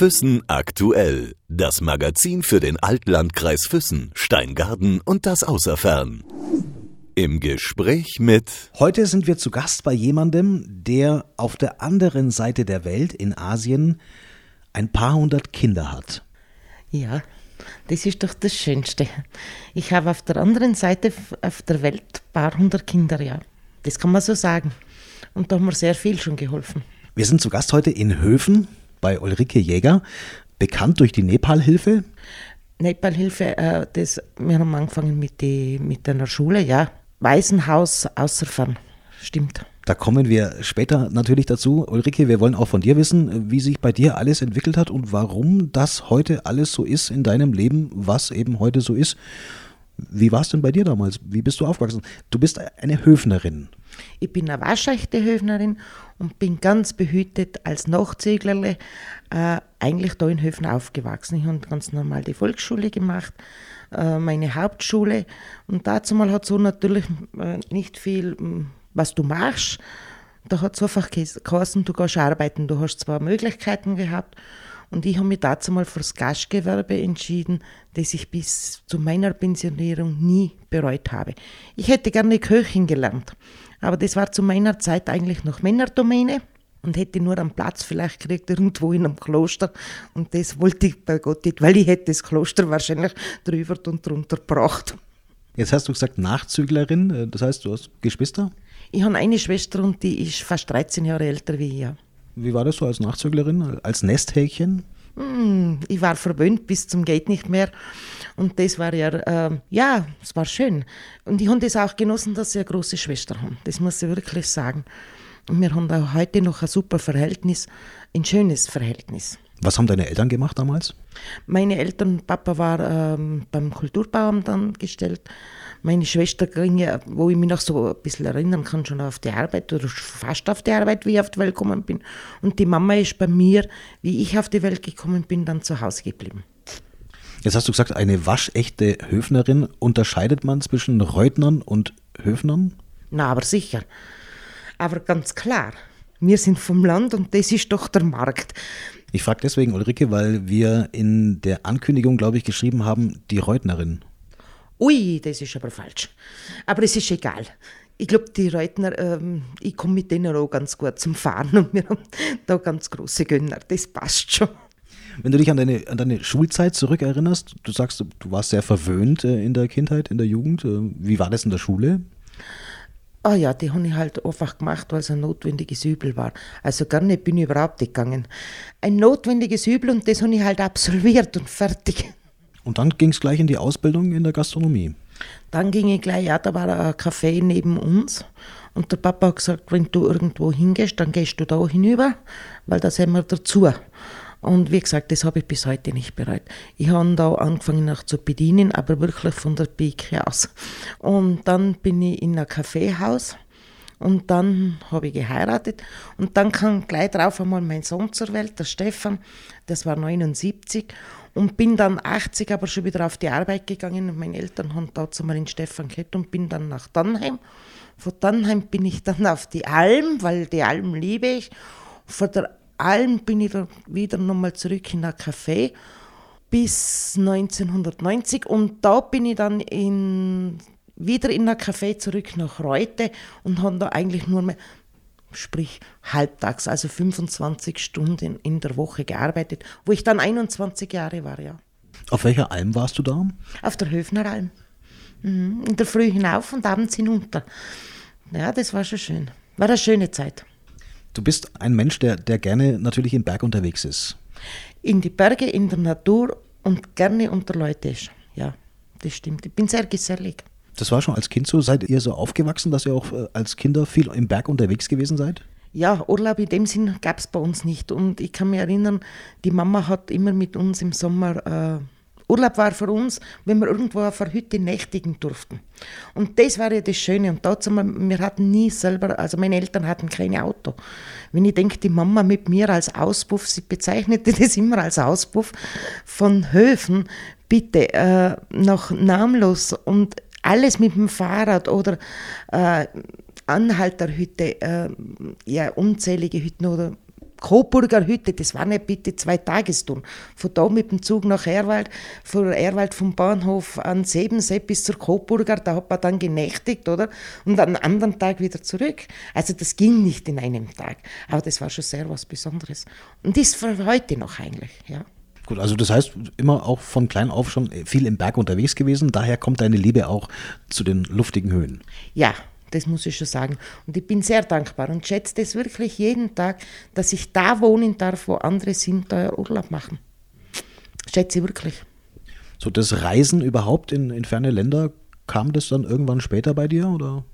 Füssen aktuell. Das Magazin für den Altlandkreis Füssen, Steingarten und das Außerfern. Im Gespräch mit. Heute sind wir zu Gast bei jemandem, der auf der anderen Seite der Welt in Asien ein paar hundert Kinder hat. Ja, das ist doch das Schönste. Ich habe auf der anderen Seite auf der Welt ein paar hundert Kinder, ja. Das kann man so sagen. Und da haben wir sehr viel schon geholfen. Wir sind zu Gast heute in Höfen bei Ulrike Jäger, bekannt durch die Nepalhilfe. Nepalhilfe, äh, das, wir haben angefangen mit, die, mit einer Schule, ja. Waisenhaus Außerfern, stimmt. Da kommen wir später natürlich dazu. Ulrike, wir wollen auch von dir wissen, wie sich bei dir alles entwickelt hat und warum das heute alles so ist in deinem Leben, was eben heute so ist. Wie war es denn bei dir damals? Wie bist du aufgewachsen? Du bist eine Höfnerin. Ich bin eine waschechte Höfnerin und bin ganz behütet als Nachzüglerle äh, eigentlich da in Höfen aufgewachsen. Ich habe ganz normal die Volksschule gemacht, äh, meine Hauptschule und dazu mal hat so natürlich äh, nicht viel, was du machst. Da hat es einfach geheißen, du gehst arbeiten. Du hast zwei Möglichkeiten gehabt und ich habe mich dazu mal fürs Gastgewerbe entschieden, das ich bis zu meiner Pensionierung nie bereut habe. Ich hätte gerne Köchin gelernt, aber das war zu meiner Zeit eigentlich noch Männerdomäne und hätte nur einen Platz vielleicht gekriegt irgendwo in einem Kloster und das wollte ich bei Gott nicht, weil ich hätte das Kloster wahrscheinlich drüber und drunter gebracht. Jetzt hast du gesagt Nachzüglerin, das heißt, du hast Geschwister? Ich habe eine Schwester und die ist fast 13 Jahre älter wie ich. Wie war das so als Nachzüglerin, als Nesthäkchen? Hm, ich war verwöhnt bis zum Geht nicht mehr. Und das war ja, äh, ja, es war schön. Und ich habe das auch genossen, dass sie eine große Schwester haben. Das muss ich wirklich sagen. Und wir haben auch heute noch ein super Verhältnis, ein schönes Verhältnis. Was haben deine Eltern gemacht damals? Meine Eltern, Papa war ähm, beim Kulturbauamt angestellt. Meine Schwester ging ja, wo ich mich noch so ein bisschen erinnern kann, schon auf die Arbeit oder fast auf die Arbeit, wie ich auf die Welt gekommen bin. Und die Mama ist bei mir, wie ich auf die Welt gekommen bin, dann zu Hause geblieben. Jetzt hast du gesagt, eine waschechte Höfnerin. Unterscheidet man zwischen Reutnern und Höfnern? Na, aber sicher. Aber ganz klar, wir sind vom Land und das ist doch der Markt. Ich frage deswegen Ulrike, weil wir in der Ankündigung, glaube ich, geschrieben haben, die Reutnerin. Ui, das ist aber falsch. Aber es ist egal. Ich glaube, die Reutner, ähm, ich komme mit denen auch ganz gut zum Fahren und wir haben da ganz große Gönner. Das passt schon. Wenn du dich an deine, an deine Schulzeit zurückerinnerst, du sagst, du warst sehr verwöhnt äh, in der Kindheit, in der Jugend. Äh, wie war das in der Schule? Ah ja, die habe ich halt einfach gemacht, weil es ein notwendiges Übel war. Also gar nicht bin ich überhaupt nicht gegangen. Ein notwendiges Übel und das habe ich halt absolviert und fertig. Und dann ging es gleich in die Ausbildung in der Gastronomie. Dann ging ich gleich, ja, da war ein Café neben uns. Und der Papa hat gesagt, wenn du irgendwo hingehst, dann gehst du da hinüber, weil da sind wir dazu. Und wie gesagt, das habe ich bis heute nicht bereut. Ich habe da angefangen noch zu bedienen, aber wirklich von der Pike aus. Und dann bin ich in ein Kaffeehaus und dann habe ich geheiratet und dann kam gleich drauf einmal mein Sohn zur Welt, der Stefan, das war 79 und bin dann 80 aber schon wieder auf die Arbeit gegangen und meine Eltern haben dazu mal in Stefan gehabt und bin dann nach Dannheim. Von Dannheim bin ich dann auf die Alm, weil die Alm liebe ich. Von der Alm bin ich dann wieder nochmal zurück in ein Café bis 1990 und da bin ich dann in, wieder in ein Café zurück nach Reute und habe da eigentlich nur mehr, sprich halbtags, also 25 Stunden in der Woche gearbeitet, wo ich dann 21 Jahre war, ja. Auf welcher Alm warst du da? Auf der Höfneralm. Mhm. In der Früh hinauf und abends hinunter. Ja, das war schon schön. War eine schöne Zeit. Du bist ein Mensch, der, der gerne natürlich im Berg unterwegs ist. In die Berge, in der Natur und gerne unter Leute ist. Ja, das stimmt. Ich bin sehr gesellig. Das war schon als Kind so. Seid ihr so aufgewachsen, dass ihr auch äh, als Kinder viel im Berg unterwegs gewesen seid? Ja, Urlaub in dem Sinn gab es bei uns nicht. Und ich kann mich erinnern, die Mama hat immer mit uns im Sommer äh, Urlaub war für uns, wenn wir irgendwo auf einer Hütte nächtigen durften. Und das war ja das Schöne. Und dazu, wir hatten nie selber, also meine Eltern hatten kein Auto. Wenn ich denke, die Mama mit mir als Auspuff, sie bezeichnete das immer als Auspuff von Höfen, bitte, äh, noch namenlos und alles mit dem Fahrrad oder äh, Anhalterhütte, äh, ja, unzählige Hütten oder Coburger Hütte, das waren ja bitte zwei Tagestouren. Von da mit dem Zug nach Erwald, von Erwald vom Bahnhof an Sebensee bis zur Coburger, da hat man dann genächtigt, oder? Und am anderen Tag wieder zurück. Also das ging nicht in einem Tag. Aber das war schon sehr was Besonderes. Und ist für heute noch eigentlich, ja. Gut, also das heißt, immer auch von klein auf schon viel im Berg unterwegs gewesen. Daher kommt deine Liebe auch zu den luftigen Höhen. Ja, das muss ich schon sagen. Und ich bin sehr dankbar und schätze das wirklich jeden Tag, dass ich da wohnen darf, wo andere sind, da Urlaub machen. Schätze ich wirklich. So das Reisen überhaupt in, in ferne Länder, kam das dann irgendwann später bei dir oder?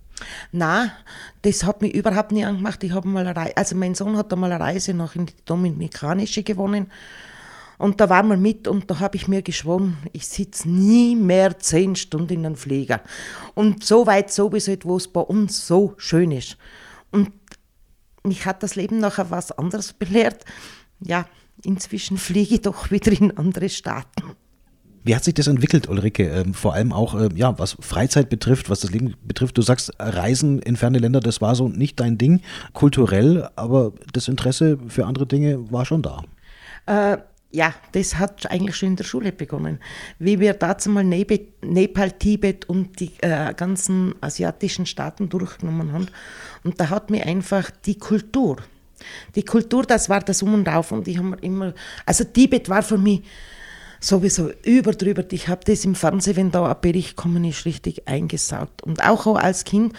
Na, das hat mich überhaupt nie angemacht. Ich habe mal eine Reise, also mein Sohn hat einmal eine Reise nach in die Dominikanische gewonnen und da waren wir mit und da habe ich mir geschworen, ich sitze nie mehr zehn Stunden in einem Flieger. Und so weit sowieso, wo es bei uns so schön ist. Und mich hat das Leben nachher was anderes belehrt. Ja, inzwischen fliege ich doch wieder in andere Staaten. Wie hat sich das entwickelt, Ulrike? Ähm, vor allem auch, äh, ja, was Freizeit betrifft, was das Leben betrifft. Du sagst, Reisen in ferne Länder, das war so nicht dein Ding, kulturell, aber das Interesse für andere Dinge war schon da. Äh, ja, das hat eigentlich schon in der Schule begonnen. Wie wir dazu mal Nepal, Tibet und die äh, ganzen asiatischen Staaten durchgenommen haben. Und da hat mir einfach die Kultur, die Kultur, das war das Um und Auf. Und ich habe immer, also Tibet war für mich sowieso über drüber. Ich habe das im Fernsehen, wenn da ein Bericht kommen ist, richtig eingesaugt. Und auch als Kind,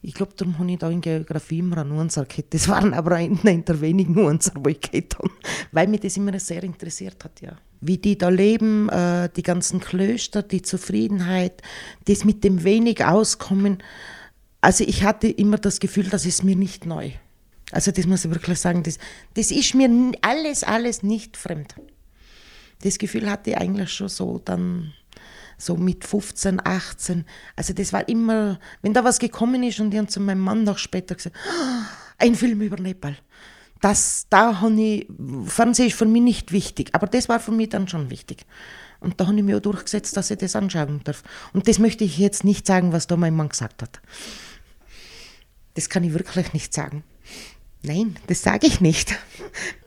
ich glaube, darum habe ich da in Geografie immer eine Nuance gehabt. Das waren aber eine der wenigen Nuancen, die ich gehabt habe, weil mich das immer sehr interessiert hat, ja. Wie die da leben, äh, die ganzen Klöster, die Zufriedenheit, das mit dem wenig Auskommen. Also ich hatte immer das Gefühl, das ist mir nicht neu. Also das muss ich wirklich sagen, das, das ist mir alles, alles nicht fremd. Das Gefühl hatte ich eigentlich schon so dann so mit 15, 18. Also das war immer, wenn da was gekommen ist und ich habe zu meinem Mann noch später gesagt, oh, ein Film über Nepal. Das, da habe ich, Fernsehen ist für mich nicht wichtig, aber das war für mich dann schon wichtig. Und da habe ich mir auch durchgesetzt, dass ich das anschauen darf. Und das möchte ich jetzt nicht sagen, was da mein Mann gesagt hat. Das kann ich wirklich nicht sagen. Nein, das sage ich nicht.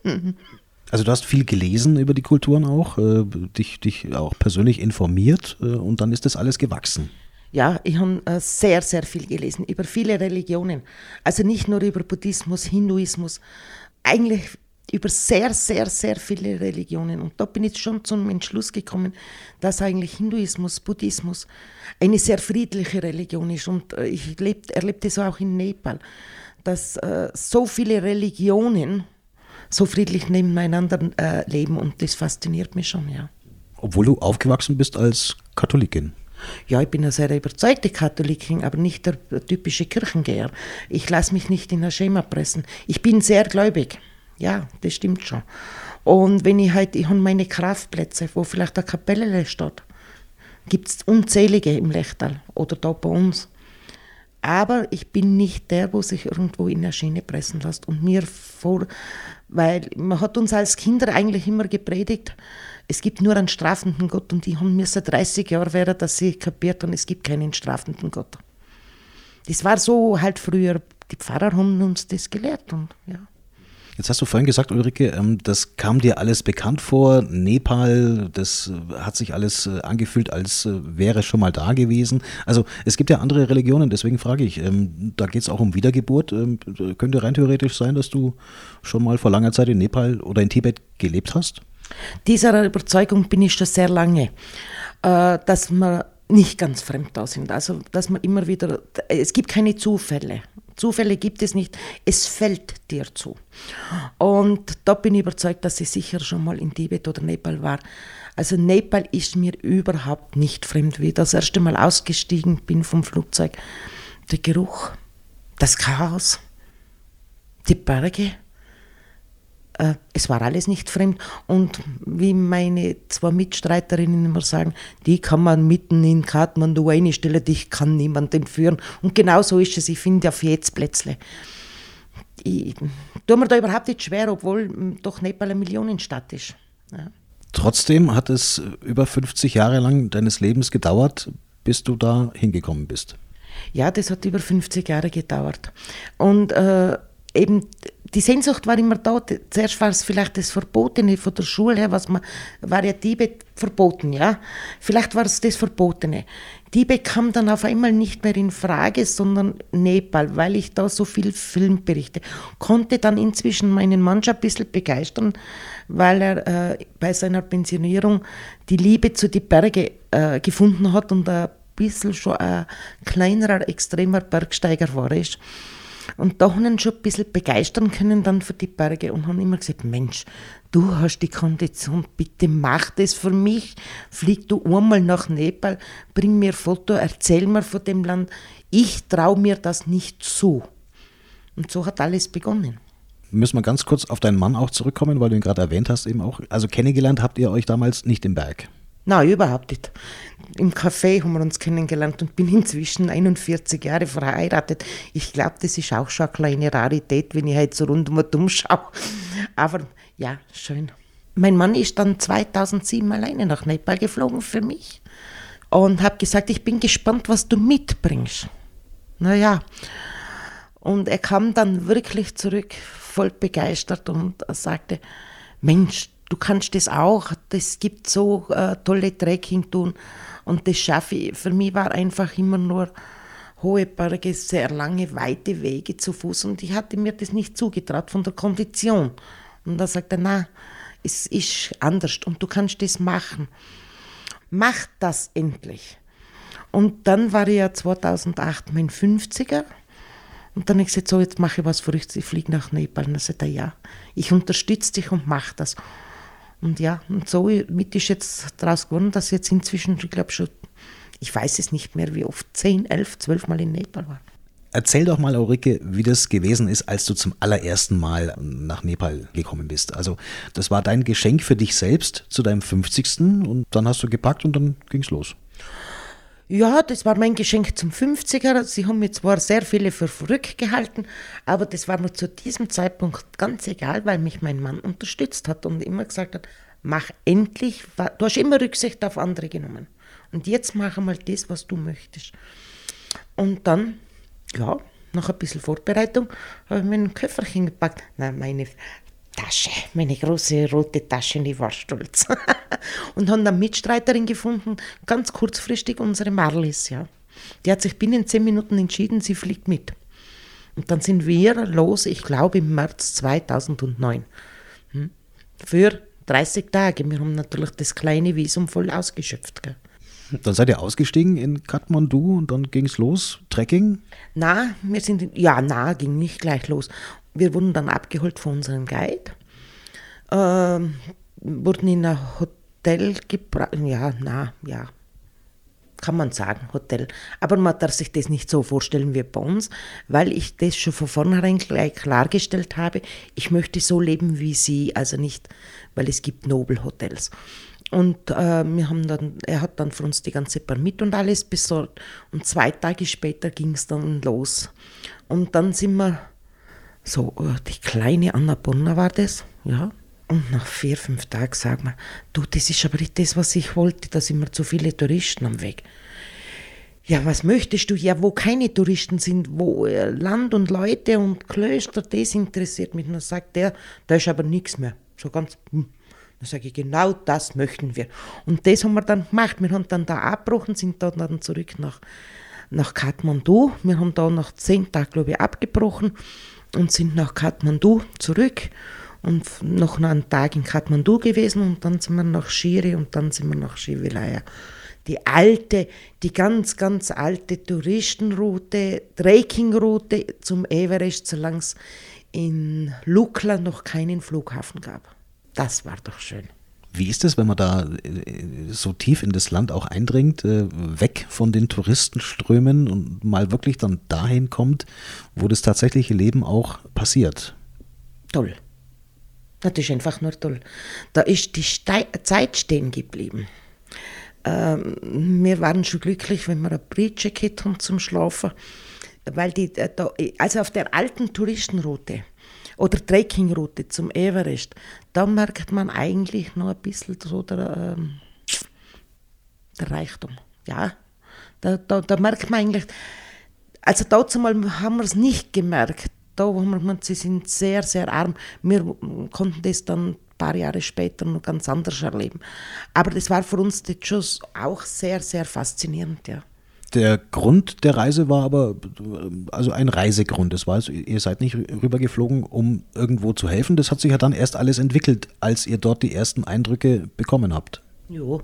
Also du hast viel gelesen über die Kulturen auch, äh, dich, dich auch persönlich informiert äh, und dann ist das alles gewachsen. Ja, ich habe äh, sehr, sehr viel gelesen über viele Religionen. Also nicht nur über Buddhismus, Hinduismus, eigentlich über sehr, sehr, sehr viele Religionen. Und da bin ich schon zum Entschluss gekommen, dass eigentlich Hinduismus, Buddhismus eine sehr friedliche Religion ist. Und äh, ich erlebe das auch in Nepal, dass äh, so viele Religionen so friedlich nebeneinander äh, leben und das fasziniert mich schon, ja. Obwohl du aufgewachsen bist als Katholikin. Ja, ich bin eine sehr überzeugte Katholikin, aber nicht der typische Kirchengeher. Ich lasse mich nicht in ein Schema pressen. Ich bin sehr gläubig. Ja, das stimmt schon. Und wenn ich halt, ich habe meine Kraftplätze, wo vielleicht eine Kapelle steht, gibt es unzählige im Lechtal oder da bei uns. Aber ich bin nicht der, wo sich irgendwo in eine Schiene pressen lässt und mir vor, weil man hat uns als Kinder eigentlich immer gepredigt, es gibt nur einen strafenden Gott und die haben mir seit 30 Jahren wäre, dass sie kapiert haben, es gibt keinen strafenden Gott. Das war so halt früher, die Pfarrer haben uns das gelehrt und ja. Jetzt hast du vorhin gesagt, Ulrike, ähm, das kam dir alles bekannt vor. Nepal, das äh, hat sich alles äh, angefühlt, als äh, wäre schon mal da gewesen. Also es gibt ja andere Religionen, deswegen frage ich, ähm, da geht es auch um Wiedergeburt. Ähm, könnte rein theoretisch sein, dass du schon mal vor langer Zeit in Nepal oder in Tibet gelebt hast? Dieser Überzeugung bin ich schon sehr lange, dass man nicht ganz fremd da sind. Also, dass man immer wieder, es gibt keine Zufälle. Zufälle gibt es nicht, es fällt dir zu. Und da bin ich überzeugt, dass ich sicher schon mal in Tibet oder Nepal war. Also Nepal ist mir überhaupt nicht fremd, wie ich das erste Mal ausgestiegen bin vom Flugzeug. Der Geruch, das Chaos, die Berge, äh, es war alles nicht fremd. Und wie meine zwei Mitstreiterinnen immer sagen, die kann man mitten in Kathmandu einstellen, dich kann niemand entführen. Und genau so ist es. Ich finde auf jetzt Plätzle. Ich tue mir da überhaupt nicht schwer, obwohl hm, doch Nepal eine Millionenstadt ist. Ja. Trotzdem hat es über 50 Jahre lang deines Lebens gedauert, bis du da hingekommen bist. Ja, das hat über 50 Jahre gedauert. Und äh, eben die Sehnsucht war immer da. Zuerst war es vielleicht das Verbotene von der Schule her, was man, war ja Tibet verboten, ja. Vielleicht war es das Verbotene. Tibet kam dann auf einmal nicht mehr in Frage, sondern Nepal, weil ich da so viel Film berichte. Konnte dann inzwischen meinen Mann schon ein bisschen begeistern, weil er äh, bei seiner Pensionierung die Liebe zu den Bergen äh, gefunden hat und ein bisschen schon ein kleinerer, extremer Bergsteiger war. Ist. Und da haben ihn schon ein bisschen begeistern können dann für die Berge und haben immer gesagt, Mensch, du hast die Kondition, bitte mach das für mich. Flieg du einmal nach Nepal, bring mir ein Foto, erzähl mir von dem Land. Ich traue mir das nicht zu. Und so hat alles begonnen. Müssen wir ganz kurz auf deinen Mann auch zurückkommen, weil du ihn gerade erwähnt hast, eben auch. Also kennengelernt habt ihr euch damals nicht im Berg? Nein, überhaupt nicht. Im Café haben wir uns kennengelernt und bin inzwischen 41 Jahre verheiratet. Ich glaube, das ist auch schon eine kleine Rarität, wenn ich halt so rundum und umschaue. Aber ja, schön. Mein Mann ist dann 2007 alleine nach Nepal geflogen für mich und habe gesagt, ich bin gespannt, was du mitbringst. Naja, und er kam dann wirklich zurück, voll begeistert und sagte, Mensch, du kannst das auch, das gibt so äh, tolle Trekking-Touren und das schaffe ich. Für mich war einfach immer nur hohe Berge, sehr lange, weite Wege zu Fuß und ich hatte mir das nicht zugetraut von der Kondition. Und da sagte er, na, es ist anders und du kannst das machen. Mach das endlich. Und dann war ich ja 2008 mein 50er und dann habe ich gesagt, so, jetzt mache ich was Verrücktes, ich fliege nach Nepal. Und dann sagt er, ja, ich unterstütze dich und mach das. Und ja, und so mit ist jetzt daraus geworden, dass ich jetzt inzwischen, ich glaube schon, ich weiß es nicht mehr, wie oft, 10, 11, 12 Mal in Nepal war. Erzähl doch mal, Ulrike, wie das gewesen ist, als du zum allerersten Mal nach Nepal gekommen bist. Also, das war dein Geschenk für dich selbst zu deinem 50. und dann hast du gepackt und dann ging es los. Ja, das war mein Geschenk zum 50er. Sie haben mir zwar sehr viele für verrückt gehalten, aber das war mir zu diesem Zeitpunkt ganz egal, weil mich mein Mann unterstützt hat und immer gesagt hat, mach endlich, du hast immer Rücksicht auf andere genommen. Und jetzt mach einmal das, was du möchtest. Und dann, ja, nach ein bisschen Vorbereitung, habe ich mir ein Köfferchen gepackt. Nein, meine Tasche, meine große rote Tasche, und ich war stolz. und haben dann Mitstreiterin gefunden, ganz kurzfristig unsere Marlies, ja. Die hat sich binnen zehn Minuten entschieden, sie fliegt mit. Und dann sind wir los, ich glaube im März 2009. Hm? Für 30 Tage. Wir haben natürlich das kleine Visum voll ausgeschöpft. Gell? Dann seid ihr ausgestiegen in Kathmandu und dann ging es los, Trekking? Na, wir sind, in, ja, na, ging nicht gleich los. Wir wurden dann abgeholt von unserem Guide, ähm, wurden in ein Hotel gebracht, ja, na, ja, kann man sagen, Hotel. Aber man darf sich das nicht so vorstellen wie bei uns, weil ich das schon von vornherein gleich klargestellt habe, ich möchte so leben wie sie, also nicht, weil es gibt Nobelhotels. Und äh, wir haben dann, er hat dann für uns die ganze Permit und alles besorgt. Und zwei Tage später ging es dann los. Und dann sind wir so, äh, die kleine Annapurna war das, ja. Und nach vier, fünf Tagen sagen wir, du, das ist aber nicht das, was ich wollte, da sind wir zu viele Touristen am Weg. Ja, was möchtest du? Ja, wo keine Touristen sind, wo äh, Land und Leute und Klöster, das interessiert mich. Und dann sagt der, da ist aber nichts mehr. So ganz, hm. Dann sage ich, genau das möchten wir. Und das haben wir dann gemacht. Wir haben dann da abgebrochen, sind dann, dann zurück nach, nach Kathmandu. Wir haben da nach zehn Tagen, glaube ich, abgebrochen und sind nach Kathmandu zurück und noch einen Tag in Kathmandu gewesen und dann sind wir nach Shiri und dann sind wir nach Shivilaya. Die alte, die ganz, ganz alte Touristenroute, Trekkingroute zum Everest, solange es in Lukla noch keinen Flughafen gab. Das war doch schön. Wie ist es, wenn man da äh, so tief in das Land auch eindringt, äh, weg von den Touristenströmen und mal wirklich dann dahin kommt, wo das tatsächliche Leben auch passiert? Toll. Das ist einfach nur toll. Da ist die Zeit stehen geblieben. Ähm, wir waren schon glücklich, wenn wir ein Breach haben zum Schlafen, weil die, äh, da, also auf der alten Touristenroute oder Trekkingroute zum Everest, da merkt man eigentlich noch ein bisschen so der, ähm, der Reichtum. Ja, da, da, da merkt man eigentlich, also dazu mal haben wir es nicht gemerkt, da haben wir gemeint, sie sind sehr, sehr arm. Wir konnten das dann ein paar Jahre später noch ganz anders erleben. Aber das war für uns schon auch sehr, sehr faszinierend, ja. Der Grund der Reise war aber also ein Reisegrund. Das war also, ihr seid nicht rübergeflogen, um irgendwo zu helfen. Das hat sich ja dann erst alles entwickelt, als ihr dort die ersten Eindrücke bekommen habt. Ja,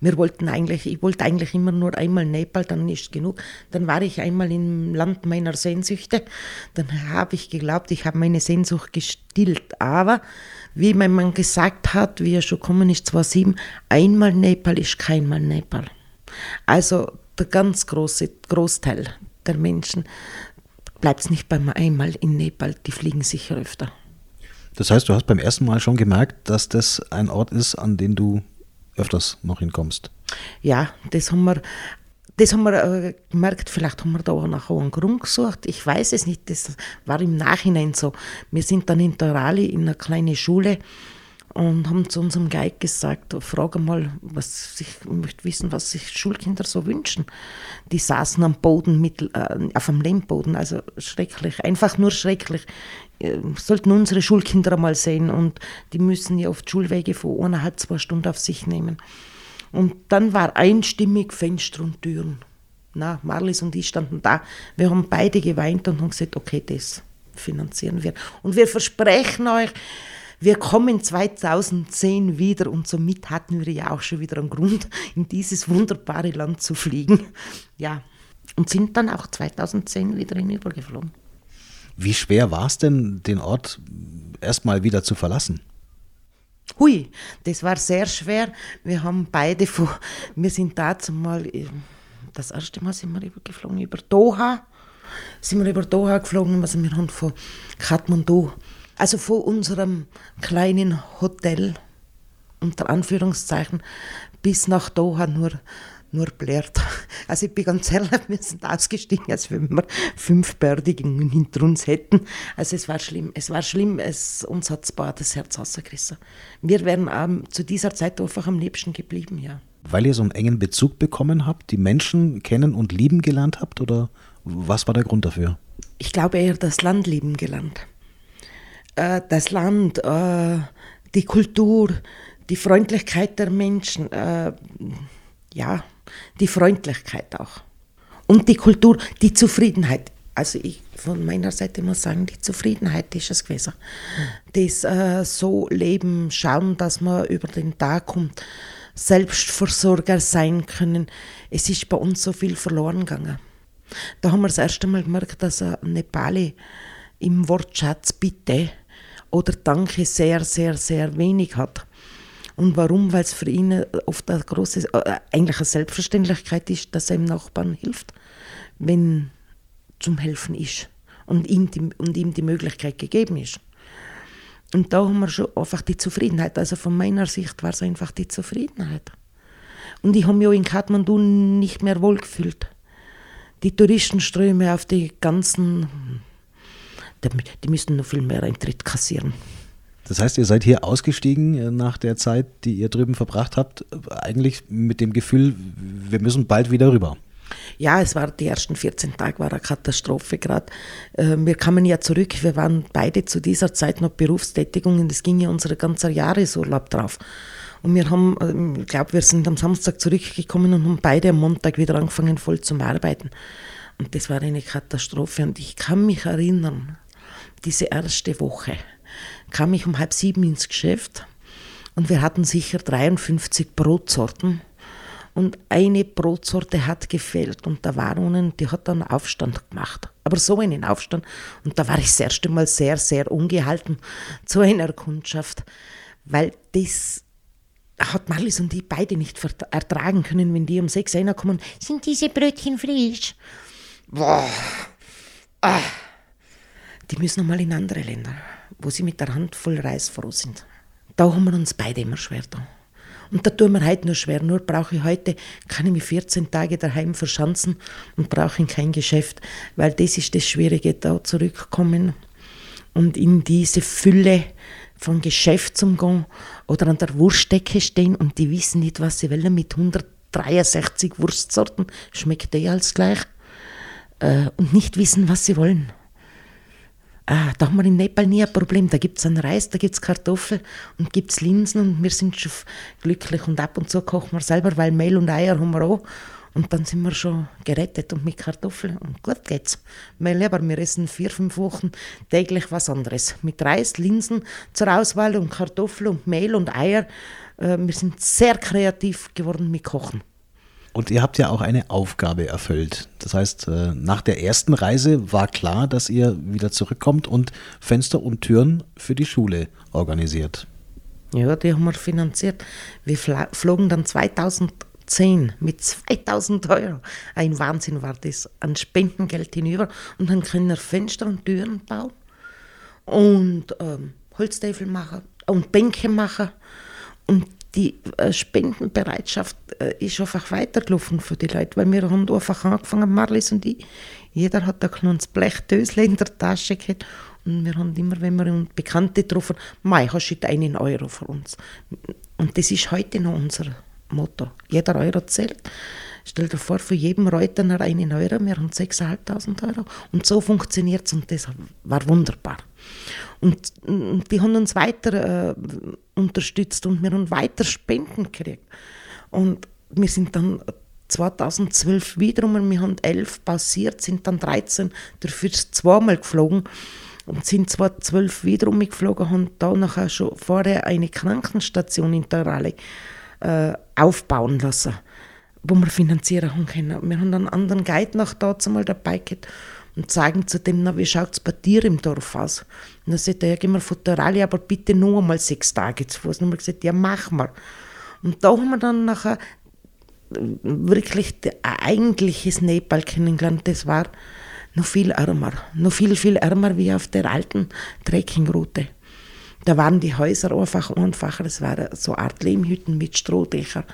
wir wollten eigentlich, ich wollte eigentlich immer nur einmal Nepal, dann ist genug. Dann war ich einmal im Land meiner Sehnsüchte. Dann habe ich geglaubt, ich habe meine Sehnsucht gestillt. Aber wie mein Mann gesagt hat, wie er schon kommen ist, 2007, einmal Nepal ist keinmal Nepal. Also der ganz große Großteil der Menschen bleibt es nicht beim einmal in Nepal, die fliegen sicher öfter. Das heißt, du hast beim ersten Mal schon gemerkt, dass das ein Ort ist, an den du öfters noch hinkommst. Ja, das haben wir, das haben wir äh, gemerkt, vielleicht haben wir da auch nachher einen Grund gesucht. Ich weiß es nicht, das war im Nachhinein so. Wir sind dann in Torali in einer kleinen Schule und haben zu unserem Guide gesagt, frage mal, was ich möchte wissen, was sich Schulkinder so wünschen. Die saßen am Boden, mit, äh, auf dem Lehmboden, also schrecklich, einfach nur schrecklich. Äh, sollten unsere Schulkinder einmal sehen und die müssen ja oft Schulwege von eineinhalb, zwei Stunden auf sich nehmen. Und dann war einstimmig Fenster und Türen. Na, Marlies und ich standen da. Wir haben beide geweint und haben gesagt, okay, das finanzieren wir. Und wir versprechen euch, wir kommen 2010 wieder und somit hatten wir ja auch schon wieder einen Grund, in dieses wunderbare Land zu fliegen. Ja, und sind dann auch 2010 wieder hinübergeflogen. Wie schwer war es denn, den Ort erstmal wieder zu verlassen? Hui, das war sehr schwer. Wir haben beide von, wir sind dazu mal, äh, das erste Mal sind wir übergeflogen über Doha, sind wir über Doha geflogen, also wir haben von Kathmandu also von unserem kleinen Hotel, unter Anführungszeichen, bis nach Doha nur, nur blärt. Also ich bin ganz ehrlich, wir sind ausgestiegen, als wenn wir fünf Beerdigungen hinter uns hätten. Also es war schlimm, es war schlimm, es, uns hat das Herz rausgerissen. Wir wären ähm, zu dieser Zeit einfach am liebsten geblieben, ja. Weil ihr so einen engen Bezug bekommen habt, die Menschen kennen und lieben gelernt habt oder was war der Grund dafür? Ich glaube eher das Land lieben gelernt äh, das Land, äh, die Kultur, die Freundlichkeit der Menschen, äh, ja, die Freundlichkeit auch. Und die Kultur, die Zufriedenheit. Also ich von meiner Seite muss sagen, die Zufriedenheit ist es gewesen. Das äh, so leben, schauen, dass man über den Tag kommt, Selbstversorger sein können. Es ist bei uns so viel verloren gegangen. Da haben wir das erste Mal gemerkt, dass ein Nepali im Wortschatz bitte oder Danke sehr, sehr, sehr wenig hat. Und warum? Weil es für ihn oft eine große, äh, eigentlich eine Selbstverständlichkeit ist, dass er dem Nachbarn hilft, wenn zum Helfen ist und ihm die, und ihm die Möglichkeit gegeben ist. Und da haben wir schon einfach die Zufriedenheit. Also von meiner Sicht war es einfach die Zufriedenheit. Und ich habe mich auch in Kathmandu nicht mehr wohlgefühlt. Die Touristenströme auf die ganzen die müssten noch viel mehr Eintritt kassieren. Das heißt, ihr seid hier ausgestiegen äh, nach der Zeit, die ihr drüben verbracht habt, eigentlich mit dem Gefühl, wir müssen bald wieder rüber. Ja, es war die ersten 14 Tage war eine Katastrophe gerade. Ähm, wir kamen ja zurück, wir waren beide zu dieser Zeit noch berufstätig und es ging ja unser ganzer Jahresurlaub drauf. Und wir haben, ähm, ich glaube, wir sind am Samstag zurückgekommen und haben beide am Montag wieder angefangen, voll zu arbeiten. Und das war eine Katastrophe. Und ich kann mich erinnern, diese erste Woche kam ich um halb sieben ins Geschäft und wir hatten sicher 53 Brotsorten und eine Brotsorte hat gefehlt und da war unten, die hat dann Aufstand gemacht. Aber so einen Aufstand und da war ich das erste Mal sehr, sehr ungehalten zu einer Kundschaft, weil das hat Marlies und ich beide nicht ertragen können, wenn die um sechs kommen, sind diese Brötchen frisch? Boah. Ah die müssen einmal in andere Länder, wo sie mit der Hand voll Reis froh sind. Da haben wir uns beide immer schwer da. Und da tun wir heute nur schwer. Nur brauche ich heute, kann ich mich 14 Tage daheim verschanzen und brauche in kein Geschäft, weil das ist das Schwierige, da zurückkommen und in diese Fülle von Geschäftsumgang oder an der Wurstdecke stehen und die wissen nicht, was sie wollen mit 163 Wurstsorten, schmeckt eh alles gleich, äh, und nicht wissen, was sie wollen. Ah, da haben wir in Nepal nie ein Problem. Da gibt es einen Reis, da gibt es Kartoffeln und gibt es Linsen und wir sind schon glücklich. Und ab und zu kochen wir selber, weil Mehl und Eier haben wir auch. Und dann sind wir schon gerettet und mit Kartoffeln und gut geht's. Mein Lieber, wir essen vier, fünf Wochen täglich was anderes. Mit Reis, Linsen zur Auswahl und Kartoffeln und Mehl und Eier. Äh, wir sind sehr kreativ geworden mit Kochen. Und ihr habt ja auch eine Aufgabe erfüllt. Das heißt, äh, nach der ersten Reise war klar, dass ihr wieder zurückkommt und Fenster und Türen für die Schule organisiert. Ja, die haben wir finanziert. Wir flogen dann 2010 mit 2000 Euro. Ein Wahnsinn war das. An Spendengeld hinüber. Und dann können wir Fenster und Türen bauen und ähm, Holztäfel machen und Bänke machen. Und die äh, Spendenbereitschaft äh, ist einfach weitergelaufen für die Leute, weil wir haben einfach angefangen, Marlies und ich, jeder hat ein kleines Blechdösel in der Tasche gehabt und wir haben immer, wenn wir Bekannte getroffen Mai, hast du einen Euro für uns. Und das ist heute noch unser Motto. Jeder Euro zählt. Stell dir vor, für jeden Reutener einen Euro, wir haben 6'500 Euro. Und so funktioniert es und das war wunderbar. Und, und die haben uns weiter äh, unterstützt und wir haben weiter Spenden gekriegt. Und wir sind dann 2012 wiederum, wir haben elf passiert, sind dann 13 dafür zweimal geflogen und sind 2012 wiederum geflogen, haben da nachher schon vorher eine Krankenstation in der Rallye äh, aufbauen lassen, wo wir finanzieren können. Wir haben einen anderen Guide nach da mal dabei gehabt und sagen zu dem, na, wie schaut es bei dir im Dorf aus? Und dann sagt er, ja, von der Rallye, aber bitte nur mal sechs Tage zu Fuß. Und dann haben wir gesagt, ja, machen wir. Und da haben wir dann nachher wirklich eigentliches Nepal kennengelernt. Das war noch viel ärmer, noch viel, viel ärmer wie auf der alten Trekkingroute. Da waren die Häuser einfach einfacher. Es waren so Art Lehmhütten mit Strohdächern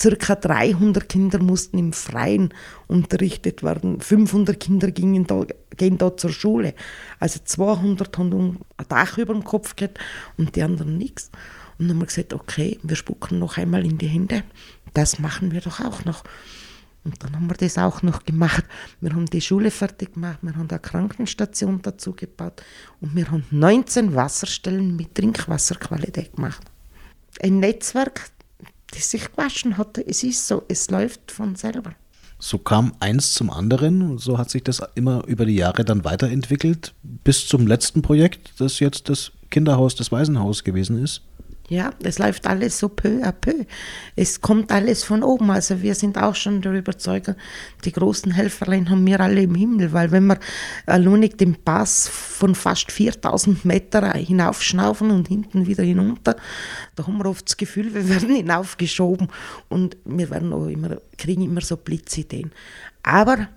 circa 300 Kinder mussten im Freien unterrichtet werden. 500 Kinder gingen da, gehen da zur Schule. Also 200 haben ein Dach über dem Kopf gehabt und die anderen nichts. Und dann haben wir gesagt, okay, wir spucken noch einmal in die Hände. Das machen wir doch auch noch. Und dann haben wir das auch noch gemacht. Wir haben die Schule fertig gemacht, wir haben eine Krankenstation dazu gebaut und wir haben 19 Wasserstellen mit Trinkwasserqualität gemacht. Ein Netzwerk, das sich gewaschen hat. Es ist so, es läuft von selber. So kam eins zum anderen, so hat sich das immer über die Jahre dann weiterentwickelt, bis zum letzten Projekt, das jetzt das Kinderhaus, das Waisenhaus gewesen ist. Ja, es läuft alles so peu à peu. Es kommt alles von oben. Also wir sind auch schon der Überzeugung, die großen Helferlein haben wir alle im Himmel, weil wenn wir alleinig den Pass von fast 4000 Meter hinaufschnaufen und hinten wieder hinunter, da haben wir oft das Gefühl, wir werden hinaufgeschoben und wir werden auch immer, kriegen immer so Blitzideen. Aber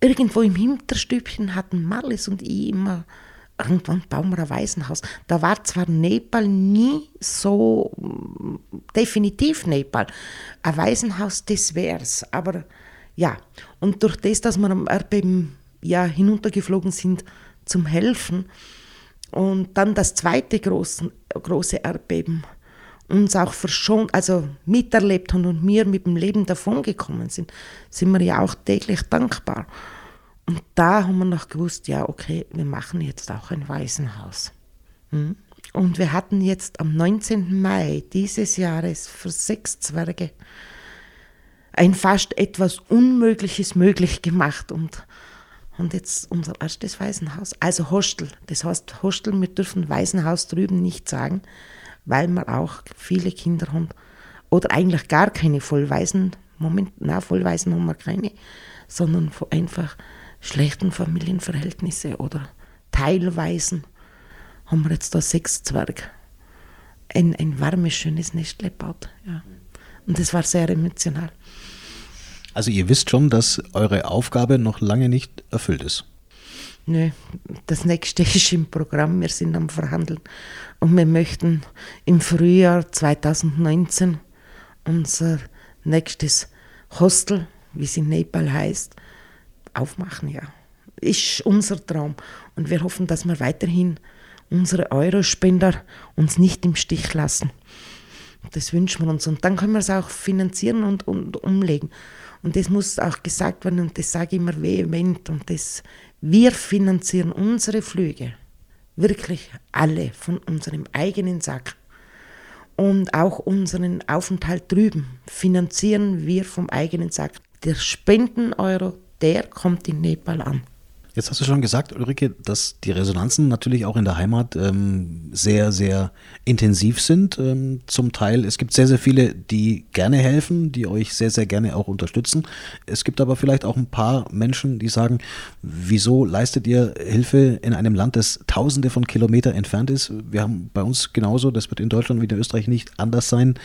irgendwo im Hinterstübchen hatten Marlis und ich immer irgendwann bauen wir ein Waisenhaus. Da war zwar Nepal nie so definitiv Nepal. Ein Waisenhaus, das wär's. Aber ja, und durch das, dass wir am Erdbeben ja, hinuntergeflogen sind zum Helfen und dann das zweite große, große Erdbeben uns auch verschont, also miterlebt haben und wir mit dem Leben davongekommen sind, sind wir ja auch täglich dankbar. Und da haben wir noch gewusst, ja, okay, wir machen jetzt auch ein Waisenhaus. Hm? Und wir hatten jetzt am 19. Mai dieses Jahres für sechs Zwerge ein fast etwas Unmögliches möglich gemacht und, und jetzt unser erstes Waisenhaus, also Hostel. Das heißt Hostel, wir dürfen Waisenhaus drüben nicht sagen, weil wir auch viele Kinder haben oder eigentlich gar keine Vollwaisen, Moment, na Vollwaisen haben wir keine, sondern einfach schlechten Familienverhältnisse oder teilweise haben wir jetzt da sechs Zwerge. Ein, ein warmes, schönes Nest gebaut. Ja. Und das war sehr emotional. Also ihr wisst schon, dass eure Aufgabe noch lange nicht erfüllt ist. Nö, das nächste ist im Programm. Wir sind am Verhandeln und wir möchten im Frühjahr 2019 unser nächstes Hostel, wie es in Nepal heißt, aufmachen, ja. Ist unser Traum. Und wir hoffen, dass wir weiterhin unsere Eurospender uns nicht im Stich lassen. Das wünschen wir uns. Und dann können wir es auch finanzieren und, und umlegen. Und das muss auch gesagt werden, und das sage ich immer vehement, und das, wir finanzieren unsere Flüge, wirklich alle von unserem eigenen Sack. Und auch unseren Aufenthalt drüben finanzieren wir vom eigenen Sack. Der Spenden-Euro, der kommt in Nepal an. Jetzt hast du schon gesagt, Ulrike, dass die Resonanzen natürlich auch in der Heimat ähm, sehr, sehr intensiv sind. Ähm, zum Teil, es gibt sehr, sehr viele, die gerne helfen, die euch sehr, sehr gerne auch unterstützen. Es gibt aber vielleicht auch ein paar Menschen, die sagen, wieso leistet ihr Hilfe in einem Land, das tausende von Kilometern entfernt ist? Wir haben bei uns genauso, das wird in Deutschland wie in Österreich nicht anders sein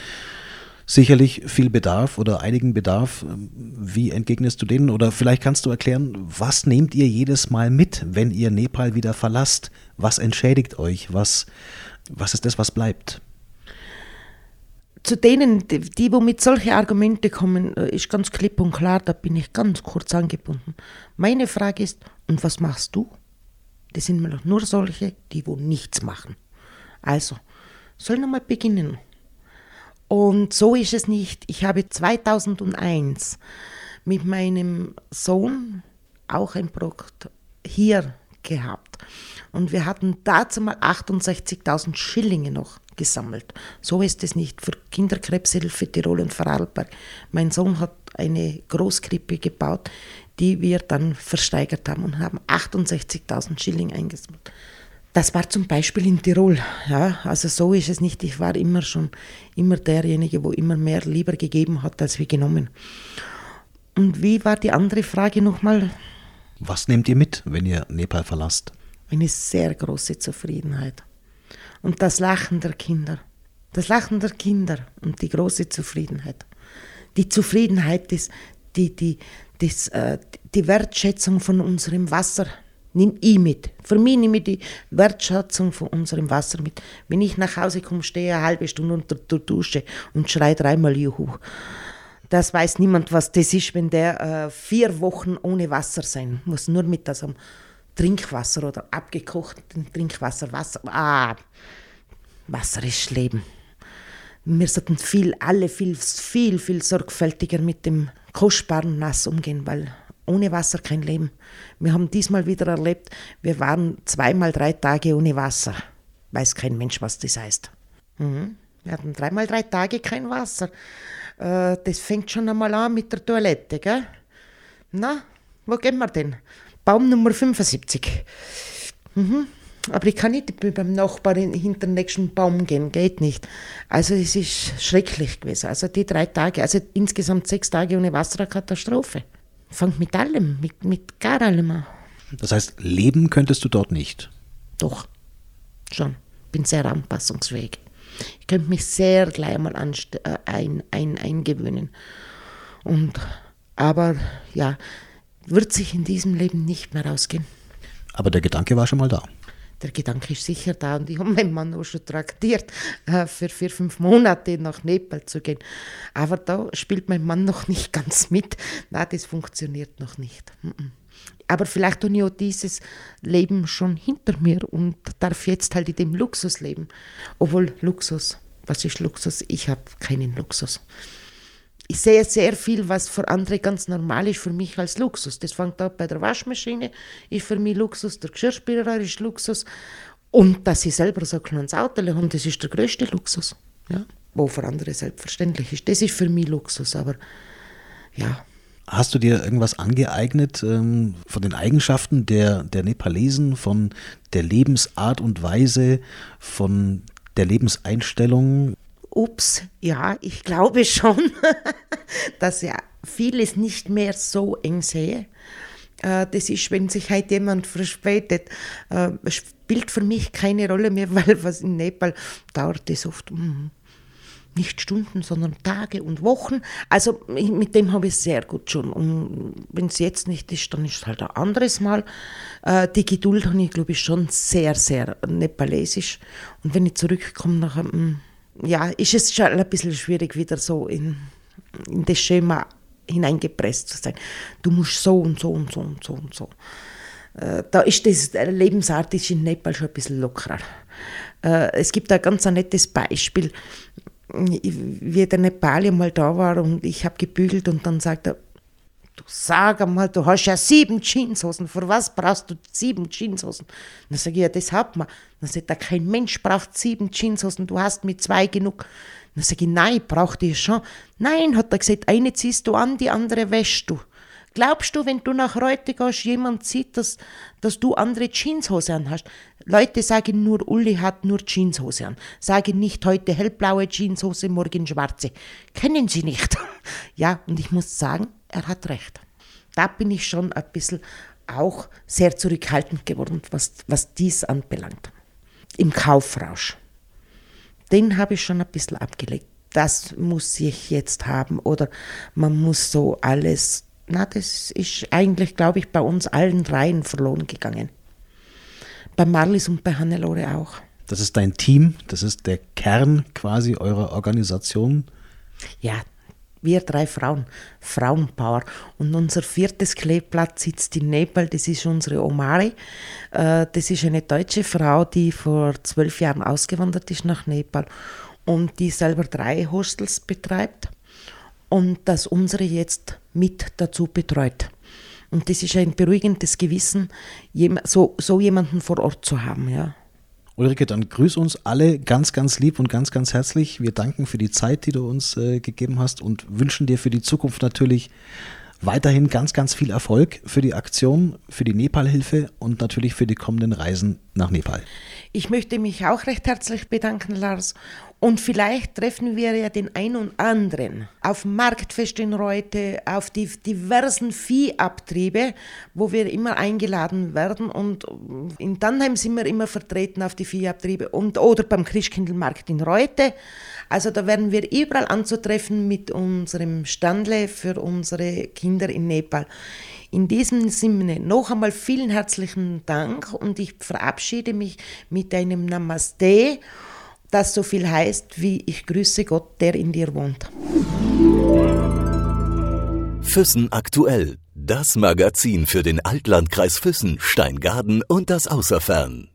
sicherlich viel Bedarf oder einigen Bedarf. Wie entgegnest du denen? Oder vielleicht kannst du erklären, was nehmt ihr jedes Mal mit, wenn ihr Nepal wieder verlasst? Was entschädigt euch? Was, was ist das, was bleibt? Zu denen, die, die mit solchen Argumente kommen, äh, ist ganz klipp und klar, da bin ich ganz kurz angebunden. Meine Frage ist, und was machst du? Das sind nur solche, die wo nichts machen. Also, sollen wir mal beginnen. Und so ist es nicht. Ich habe 2001 mit meinem Sohn auch ein Projekt hier gehabt. Und wir hatten dazu mal 68.000 Schillinge noch gesammelt. So ist es nicht für Kinderkrebshilfe Tirol und Vorarlberg. Mein Sohn hat eine Großkrippe gebaut, die wir dann versteigert haben und haben 68.000 Schilling eingesammelt. Das war zum Beispiel in Tirol. Ja, also so ist es nicht. Ich war immer schon immer derjenige, wo immer mehr lieber gegeben hat, als wir genommen. Und wie war die andere Frage nochmal? Was nehmt ihr mit, wenn ihr Nepal verlasst? Eine sehr große Zufriedenheit. Und das Lachen der Kinder. Das Lachen der Kinder und die große Zufriedenheit. Die Zufriedenheit, ist die, die, das, äh, die Wertschätzung von unserem Wasser, nehme ich mit. Für mich nehme ich die Wertschätzung von unserem Wasser mit. Wenn ich nach Hause komme, stehe eine halbe Stunde unter der Dusche und schreie dreimal Juhu. Das weiß niemand, was das ist, wenn der äh, vier Wochen ohne Wasser sein muss, nur mit das Trinkwasser oder abgekochten Trinkwasser. Wasser, ah, Wasser ist Leben. Wir sollten viel, alle viel, viel, viel sorgfältiger mit dem kostbaren Nass umgehen, weil ohne Wasser kein Leben. Wir haben diesmal wieder erlebt, wir waren zweimal drei Tage ohne Wasser. Weiß kein Mensch, was das heißt. Mhm. Wir hatten dreimal drei Tage kein Wasser. Äh, das fängt schon einmal an mit der Toilette, gell? Na, wo gehen wir denn? Baum Nummer 75. Mhm. Aber ich kann nicht beim Nachbarn hinter den nächsten Baum gehen, geht nicht. Also es ist schrecklich gewesen. Also die drei Tage, also insgesamt sechs Tage ohne Wasser, eine Katastrophe fangt mit allem, mit, mit gar allem an. Das heißt, leben könntest du dort nicht? Doch, schon. Bin sehr anpassungsfähig. Ich könnte mich sehr gleich mal äh, ein, ein, eingewöhnen. Und, aber ja, wird sich in diesem Leben nicht mehr ausgehen. Aber der Gedanke war schon mal da der Gedanke ist sicher da und ich habe meinen Mann auch schon traktiert, äh, für vier, fünf Monate nach Nepal zu gehen. Aber da spielt mein Mann noch nicht ganz mit. Na, das funktioniert noch nicht. Aber vielleicht habe ich auch dieses Leben schon hinter mir und darf jetzt halt in dem Luxus leben. Obwohl Luxus, was ist Luxus? Ich habe keinen Luxus ich sehe sehr viel, was für andere ganz normal ist, für mich als Luxus. Das fängt an bei der Waschmaschine, ist für mich Luxus, der Geschirrspüler ist Luxus. Und dass ich selber so ein kleines Auto habe, das ist der größte Luxus. Ja? Wo für andere selbstverständlich ist. Das ist für mich Luxus, aber ja. Hast du dir irgendwas angeeignet ähm, von den Eigenschaften der, der Nepalesen, von der Lebensart und Weise, von der Lebenseinstellung? Ups, ja, ich glaube schon, dass ja vieles nicht mehr so eng sehe. Äh, das ist, wenn sich halt jemand verspätet, äh, spielt für mich keine Rolle mehr, weil was in Nepal dauert das oft mm, nicht Stunden, sondern Tage und Wochen. Also mit dem habe ich sehr gut schon. Und wenn es jetzt nicht ist, dann ist es halt ein anderes Mal. Äh, die Geduld habe ich, glaube ich, schon sehr, sehr nepalesisch. Und wenn ich zurückkomme, nachher, mm, ja, ist es schon ein bisschen schwierig, wieder so in, in das Schema hineingepresst zu sein. Du musst so und so und so und so und so. Äh, da ist das Lebensart ist in Nepal schon ein bisschen lockerer. Äh, es gibt ein ganz ein nettes Beispiel. wie der Nepali mal da war und ich habe gebügelt und dann sagt er, du sag einmal, du hast ja sieben Jeanshosen, für was brauchst du sieben Jeanshosen? Dann sage ich, ja, das hat man. Dann sagt er, kein Mensch braucht sieben Jeanshosen, du hast mit zwei genug. Dann sage ich, nein, braucht die schon. Nein, hat er gesagt, eine ziehst du an, die andere wäschst du. Glaubst du, wenn du nach Reute gehst, jemand sieht, dass, dass du andere Jeanshose an hast? Leute sagen nur, Uli hat nur Jeanshose an. Sagen nicht heute hellblaue Jeanshose, morgen schwarze. Kennen sie nicht. ja, und ich muss sagen, er hat recht. Da bin ich schon ein bisschen auch sehr zurückhaltend geworden, was, was dies anbelangt. Im Kaufrausch. Den habe ich schon ein bisschen abgelegt. Das muss ich jetzt haben oder man muss so alles na, das ist eigentlich, glaube ich, bei uns allen dreien verloren gegangen. Bei Marlies und bei Hannelore auch. Das ist dein Team, das ist der Kern quasi eurer Organisation. Ja, wir drei Frauen, Frauenpower. Und unser viertes Kleeblatt sitzt in Nepal, das ist unsere Omari. Äh, das ist eine deutsche Frau, die vor zwölf Jahren ausgewandert ist nach Nepal und die selber drei Hostels betreibt und das unsere jetzt mit dazu betreut. Und das ist ein beruhigendes Gewissen, so, so jemanden vor Ort zu haben. Ja. Ulrike, dann grüß uns alle ganz, ganz lieb und ganz, ganz herzlich. Wir danken für die Zeit, die du uns äh, gegeben hast und wünschen dir für die Zukunft natürlich weiterhin ganz, ganz viel Erfolg für die Aktion, für die Nepal-Hilfe und natürlich für die kommenden Reisen nach Nepal. Ich möchte mich auch recht herzlich bedanken, Lars, und vielleicht treffen wir ja den einen und anderen auf Marktfest in Reute, auf die diversen Viehabtriebe, wo wir immer eingeladen werden. Und in Tannheim sind wir immer vertreten auf die Viehabtriebe und, oder beim Christkindlmarkt in Reute. Also da werden wir überall anzutreffen mit unserem Standle für unsere Kinder in Nepal. In diesem Sinne noch einmal vielen herzlichen Dank und ich verabschiede mich mit einem Namaste das so viel heißt wie ich grüße Gott, der in dir wohnt. Füssen aktuell. Das Magazin für den Altlandkreis Füssen, Steingaden und das Außerfern.